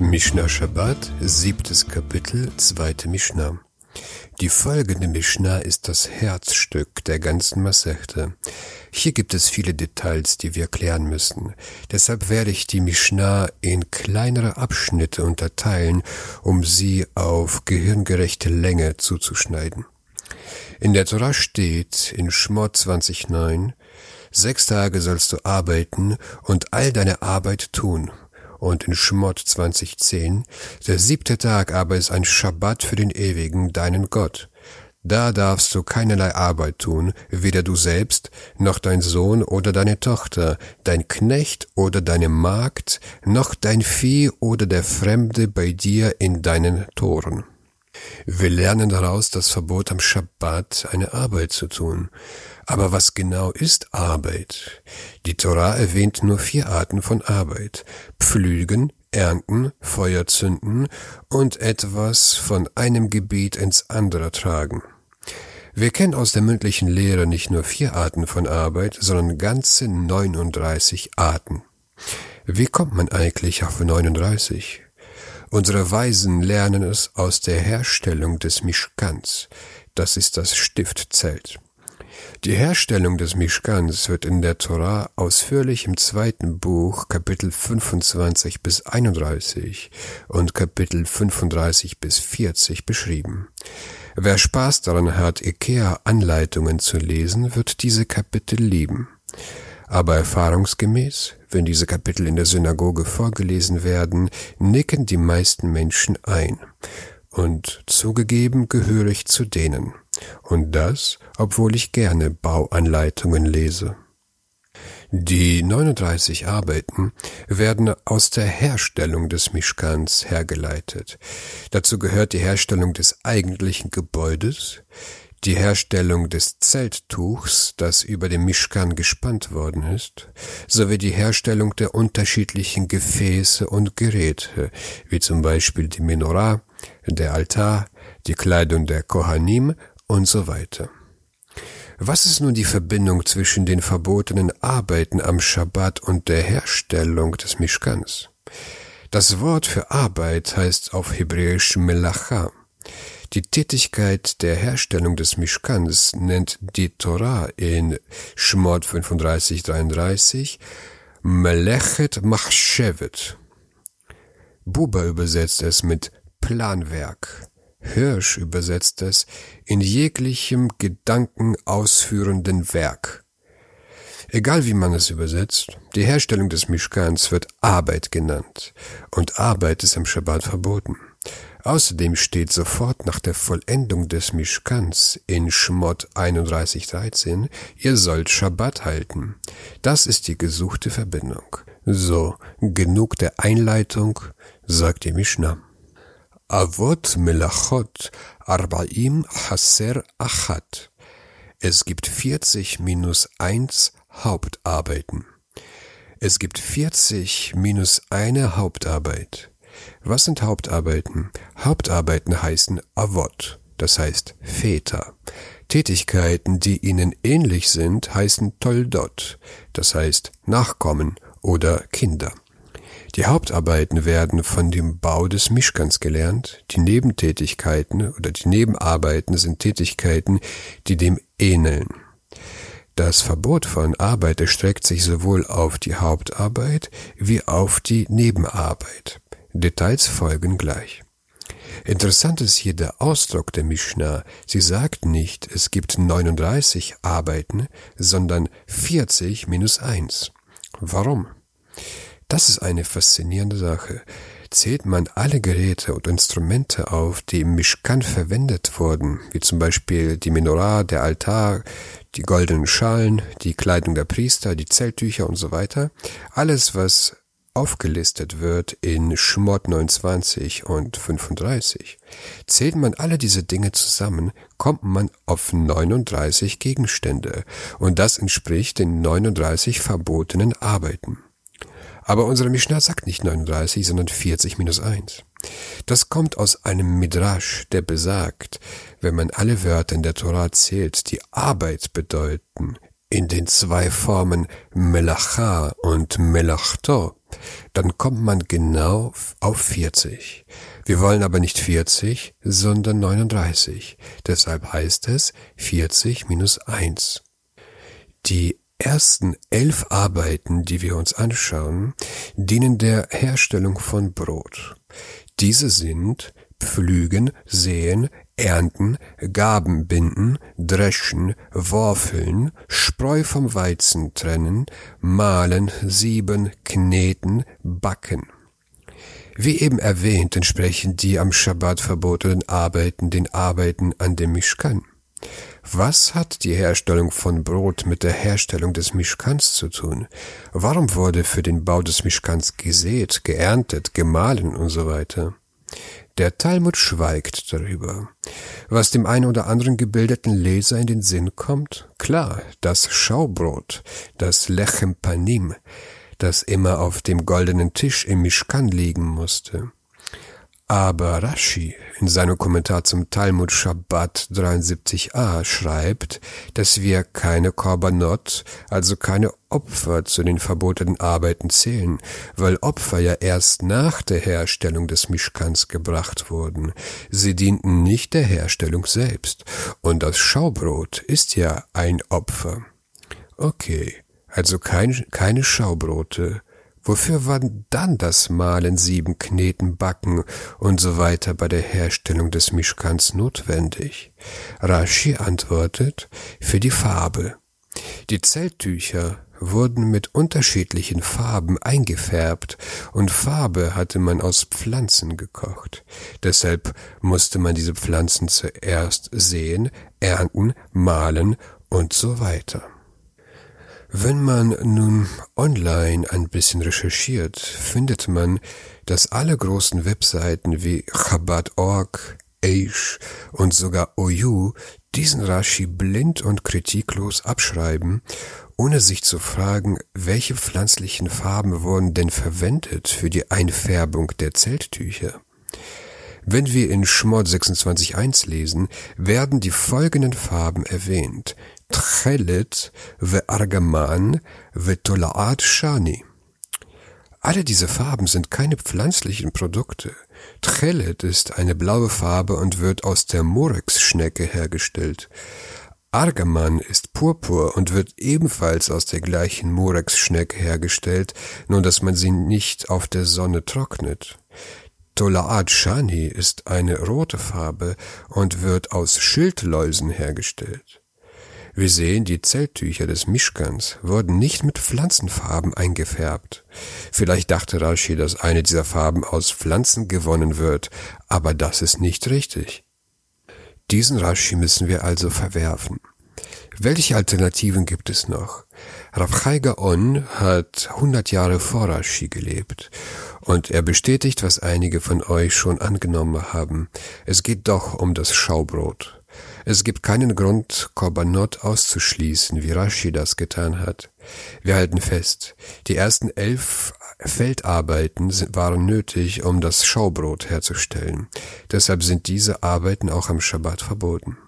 Mishnah Shabbat, siebtes Kapitel, zweite Mishnah. Die folgende Mishnah ist das Herzstück der ganzen Masechte. Hier gibt es viele Details, die wir klären müssen. Deshalb werde ich die Mishnah in kleinere Abschnitte unterteilen, um sie auf gehirngerechte Länge zuzuschneiden. In der Torah steht in Schmott 20.9, Sechs Tage sollst du arbeiten und all deine Arbeit tun und in Schmott 2010, der siebte Tag aber ist ein Schabbat für den Ewigen, deinen Gott. Da darfst du keinerlei Arbeit tun, weder du selbst, noch dein Sohn oder deine Tochter, dein Knecht oder deine Magd, noch dein Vieh oder der Fremde bei dir in deinen Toren. Wir lernen daraus das Verbot am Schabbat, eine Arbeit zu tun. Aber was genau ist Arbeit? Die Torah erwähnt nur vier Arten von Arbeit. Pflügen, ernten, Feuer zünden und etwas von einem Gebiet ins andere tragen. Wir kennen aus der mündlichen Lehre nicht nur vier Arten von Arbeit, sondern ganze 39 Arten. Wie kommt man eigentlich auf 39? Unsere Weisen lernen es aus der Herstellung des Mischkans. Das ist das Stiftzelt. Die Herstellung des Mishkans wird in der Torah ausführlich im zweiten Buch Kapitel 25 bis 31 und Kapitel 35 bis 40 beschrieben. Wer Spaß daran hat, IKEA-Anleitungen zu lesen, wird diese Kapitel lieben. Aber erfahrungsgemäß, wenn diese Kapitel in der Synagoge vorgelesen werden, nicken die meisten Menschen ein. Und zugegeben gehöre ich zu denen. Und das, obwohl ich gerne Bauanleitungen lese. Die 39 Arbeiten werden aus der Herstellung des Mischkans hergeleitet. Dazu gehört die Herstellung des eigentlichen Gebäudes, die Herstellung des Zelttuchs, das über dem Mischkan gespannt worden ist, sowie die Herstellung der unterschiedlichen Gefäße und Geräte, wie zum Beispiel die Menorah, der Altar, die Kleidung der Kohanim und so weiter. Was ist nun die Verbindung zwischen den verbotenen Arbeiten am Schabbat und der Herstellung des Mischkans? Das Wort für Arbeit heißt auf Hebräisch Melacha. Die Tätigkeit der Herstellung des Mischkans nennt die Torah in Shmot 35,33 Melechet Machshevet. Buber übersetzt es mit Planwerk. Hirsch übersetzt es in jeglichem Gedanken ausführenden Werk. Egal wie man es übersetzt, die Herstellung des Mischkans wird Arbeit genannt und Arbeit ist am Schabbat verboten. Außerdem steht sofort nach der Vollendung des Mischkans in Schmott 31,13, ihr sollt Schabbat halten. Das ist die gesuchte Verbindung. So, genug der Einleitung, sagt die Mishnah. Avot Melachot Arbaim Haser Achat. Es gibt 40 minus 1 Hauptarbeiten. Es gibt 40 minus eine Hauptarbeit. Was sind Hauptarbeiten? Hauptarbeiten heißen Avot, das heißt Väter. Tätigkeiten, die ihnen ähnlich sind, heißen Toldot, das heißt Nachkommen oder Kinder. Die Hauptarbeiten werden von dem Bau des Mischkans gelernt, die Nebentätigkeiten oder die Nebenarbeiten sind Tätigkeiten, die dem ähneln. Das Verbot von Arbeit erstreckt sich sowohl auf die Hauptarbeit wie auf die Nebenarbeit. Details folgen gleich. Interessant ist hier der Ausdruck der Mishnah. Sie sagt nicht, es gibt 39 Arbeiten, sondern 40 minus 1. Warum? Das ist eine faszinierende Sache. Zählt man alle Geräte und Instrumente auf, die im Mishkan verwendet wurden, wie zum Beispiel die Menorah, der Altar, die goldenen Schalen, die Kleidung der Priester, die Zelttücher und so weiter, alles, was aufgelistet wird in Schmott 29 und 35, zählt man alle diese Dinge zusammen, kommt man auf 39 Gegenstände und das entspricht den 39 verbotenen Arbeiten. Aber unsere Mishnah sagt nicht 39, sondern 40 minus 1. Das kommt aus einem Midrash, der besagt, wenn man alle Wörter in der Torah zählt, die Arbeit bedeuten, in den zwei Formen Melacha und Melachto, Dann kommt man genau auf 40. Wir wollen aber nicht 40, sondern 39. Deshalb heißt es 40 minus 1. Die ersten elf Arbeiten, die wir uns anschauen, dienen der Herstellung von Brot. Diese sind Pflügen, Säen, Ernten, Gaben binden, Dreschen, Worfeln, Spreu vom Weizen trennen, Mahlen, Sieben, Kneten, Backen. Wie eben erwähnt, entsprechen die am Schabbat verbotenen Arbeiten den Arbeiten an dem Mischkan. Was hat die Herstellung von Brot mit der Herstellung des Mischkans zu tun? Warum wurde für den Bau des Mischkans gesät, geerntet, gemahlen und so weiter? Der Talmud schweigt darüber. Was dem einen oder anderen gebildeten Leser in den Sinn kommt? Klar, das Schaubrot, das Lechem Panim, das immer auf dem goldenen Tisch im Mischkan liegen musste. Aber Rashi in seinem Kommentar zum Talmud Shabbat 73a schreibt, dass wir keine Korbanot, also keine Opfer zu den verbotenen Arbeiten zählen, weil Opfer ja erst nach der Herstellung des Mischkans gebracht wurden. Sie dienten nicht der Herstellung selbst. Und das Schaubrot ist ja ein Opfer. Okay, also kein, keine Schaubrote Wofür war dann das Malen, Sieben, Kneten, Backen und so weiter bei der Herstellung des Mischkans notwendig? Rashi antwortet, für die Farbe. Die Zelttücher wurden mit unterschiedlichen Farben eingefärbt und Farbe hatte man aus Pflanzen gekocht. Deshalb musste man diese Pflanzen zuerst sehen, ernten, malen und so weiter. Wenn man nun online ein bisschen recherchiert, findet man, dass alle großen Webseiten wie Chabad.org, Aish und sogar OU diesen Rashi blind und kritiklos abschreiben, ohne sich zu fragen, welche pflanzlichen Farben wurden denn verwendet für die Einfärbung der Zelttücher. Wenn wir in Schmod 26.1 lesen, werden die folgenden Farben erwähnt. Tchelet ve'argaman ve'tolaat shani. Alle diese Farben sind keine pflanzlichen Produkte. Tchelet ist eine blaue Farbe und wird aus der Murex-Schnecke hergestellt. Argaman ist Purpur und wird ebenfalls aus der gleichen Murex-Schnecke hergestellt, nur dass man sie nicht auf der Sonne trocknet. Tolaat Shani ist eine rote Farbe und wird aus Schildläusen hergestellt. Wir sehen, die Zelttücher des Mischkans wurden nicht mit Pflanzenfarben eingefärbt. Vielleicht dachte Rashi, dass eine dieser Farben aus Pflanzen gewonnen wird, aber das ist nicht richtig. Diesen Rashi müssen wir also verwerfen. Welche Alternativen gibt es noch? Rav Chai Gaon hat 100 Jahre vor Rashi gelebt und er bestätigt, was einige von euch schon angenommen haben. Es geht doch um das Schaubrot. Es gibt keinen Grund, Korbanot auszuschließen, wie Rashi das getan hat. Wir halten fest, die ersten elf Feldarbeiten waren nötig, um das Schaubrot herzustellen. Deshalb sind diese Arbeiten auch am Schabbat verboten.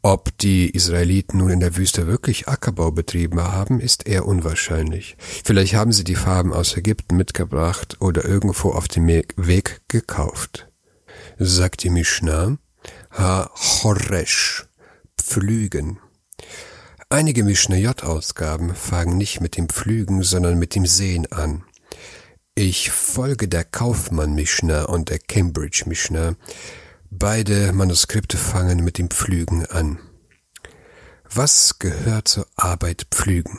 Ob die Israeliten nun in der Wüste wirklich Ackerbau betrieben haben, ist eher unwahrscheinlich. Vielleicht haben sie die Farben aus Ägypten mitgebracht oder irgendwo auf dem Weg gekauft. Sagt die Mishnah, Ha-Choresh, Pflügen. Einige Mishnayot-Ausgaben fangen nicht mit dem Pflügen, sondern mit dem Sehen an. Ich folge der Kaufmann Mishnah und der Cambridge Mishnah. Beide Manuskripte fangen mit dem Pflügen an. Was gehört zur Arbeit Pflügen?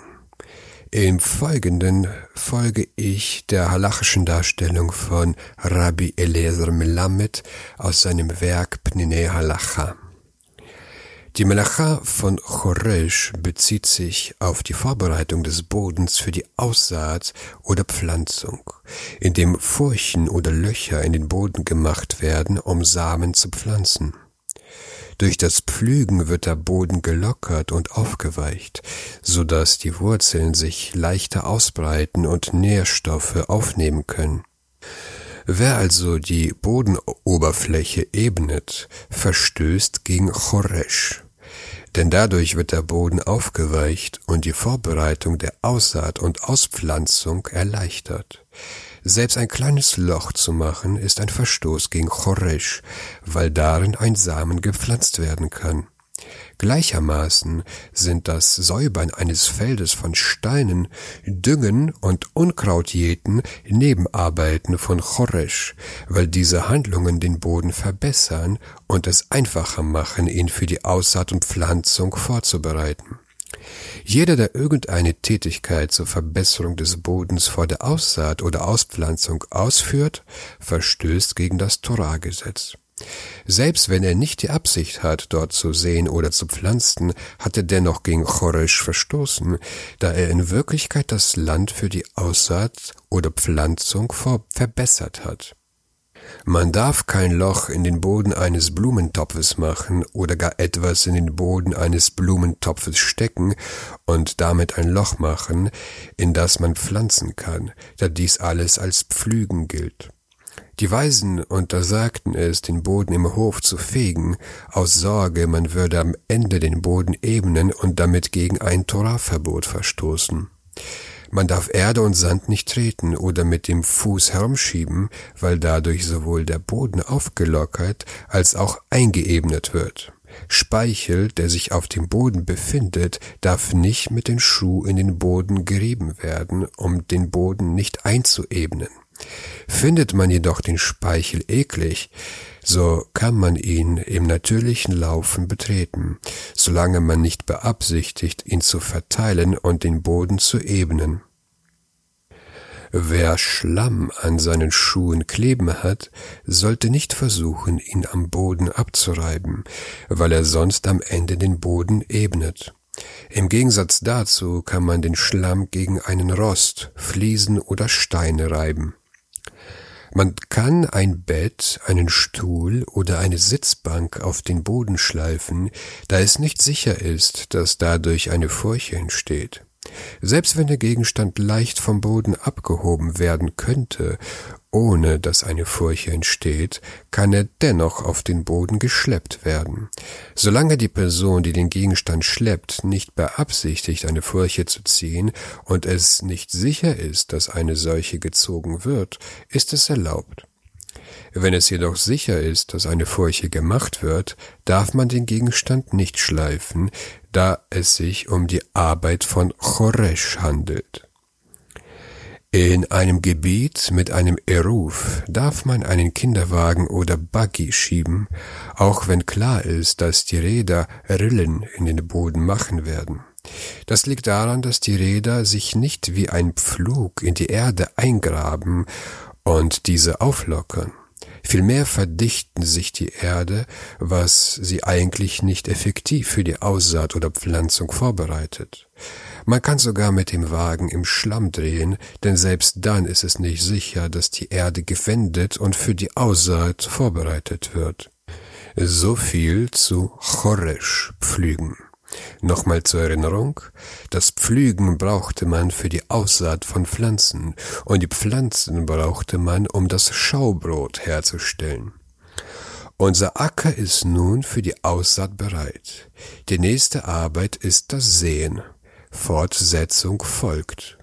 Im Folgenden folge ich der halachischen Darstellung von Rabbi Eliezer Melamed aus seinem Werk Pninei Halacha. Die Melacha von Choresh bezieht sich auf die Vorbereitung des Bodens für die Aussaat oder Pflanzung, indem Furchen oder Löcher in den Boden gemacht werden, um Samen zu pflanzen. Durch das Pflügen wird der Boden gelockert und aufgeweicht, so dass die Wurzeln sich leichter ausbreiten und Nährstoffe aufnehmen können. Wer also die Bodenoberfläche ebnet, verstößt gegen Choresh. denn dadurch wird der Boden aufgeweicht und die Vorbereitung der Aussaat und Auspflanzung erleichtert. Selbst ein kleines Loch zu machen, ist ein Verstoß gegen Choresh, weil darin ein Samen gepflanzt werden kann. Gleichermaßen sind das Säubern eines Feldes von Steinen, Düngen und Unkrautjäten Nebenarbeiten von Choresh, weil diese Handlungen den Boden verbessern und es einfacher machen, ihn für die Aussaat und Pflanzung vorzubereiten. Jeder, der irgendeine Tätigkeit zur Verbesserung des Bodens vor der Aussaat oder Auspflanzung ausführt, verstößt gegen das Torah-Gesetz. Selbst wenn er nicht die Absicht hat, dort zu sehen oder zu pflanzen, hat er dennoch gegen Choresh verstoßen, da er in Wirklichkeit das Land für die Aussaat oder Pflanzung verbessert hat. Man darf kein Loch in den Boden eines Blumentopfes machen oder gar etwas in den Boden eines Blumentopfes stecken und damit ein Loch machen, in das man pflanzen kann, da dies alles als Pflügen gilt. Die Weisen untersagten es, den Boden im Hof zu fegen, aus Sorge, man würde am Ende den Boden ebnen und damit gegen ein Torahverbot verstoßen. Man darf Erde und Sand nicht treten oder mit dem Fuß herumschieben, weil dadurch sowohl der Boden aufgelockert als auch eingeebnet wird. Speichel, der sich auf dem Boden befindet, darf nicht mit den Schuh in den Boden gerieben werden, um den Boden nicht einzuebnen. Findet man jedoch den Speichel eklig, so kann man ihn im natürlichen Laufen betreten, solange man nicht beabsichtigt, ihn zu verteilen und den Boden zu ebnen. Wer Schlamm an seinen Schuhen kleben hat, sollte nicht versuchen, ihn am Boden abzureiben, weil er sonst am Ende den Boden ebnet. Im Gegensatz dazu kann man den Schlamm gegen einen Rost, Fliesen oder Steine reiben. Man kann ein Bett, einen Stuhl oder eine Sitzbank auf den Boden schleifen, da es nicht sicher ist, dass dadurch eine Furche entsteht. Selbst wenn der Gegenstand leicht vom Boden abgehoben werden könnte, ohne dass eine Furche entsteht, kann er dennoch auf den Boden geschleppt werden. Solange die Person, die den Gegenstand schleppt, nicht beabsichtigt, eine Furche zu ziehen und es nicht sicher ist, dass eine solche gezogen wird, ist es erlaubt. Wenn es jedoch sicher ist, dass eine Furche gemacht wird, darf man den Gegenstand nicht schleifen, da es sich um die Arbeit von Choresh handelt. In einem Gebiet mit einem Eruf darf man einen Kinderwagen oder Buggy schieben, auch wenn klar ist, dass die Räder Rillen in den Boden machen werden. Das liegt daran, dass die Räder sich nicht wie ein Pflug in die Erde eingraben und diese auflockern. Vielmehr verdichten sich die Erde, was sie eigentlich nicht effektiv für die Aussaat oder Pflanzung vorbereitet. Man kann sogar mit dem Wagen im Schlamm drehen, denn selbst dann ist es nicht sicher, dass die Erde gewendet und für die Aussaat vorbereitet wird. So viel zu Choresh pflügen. Nochmal zur Erinnerung, das Pflügen brauchte man für die Aussaat von Pflanzen und die Pflanzen brauchte man, um das Schaubrot herzustellen. Unser Acker ist nun für die Aussaat bereit. Die nächste Arbeit ist das Sehen. Fortsetzung folgt.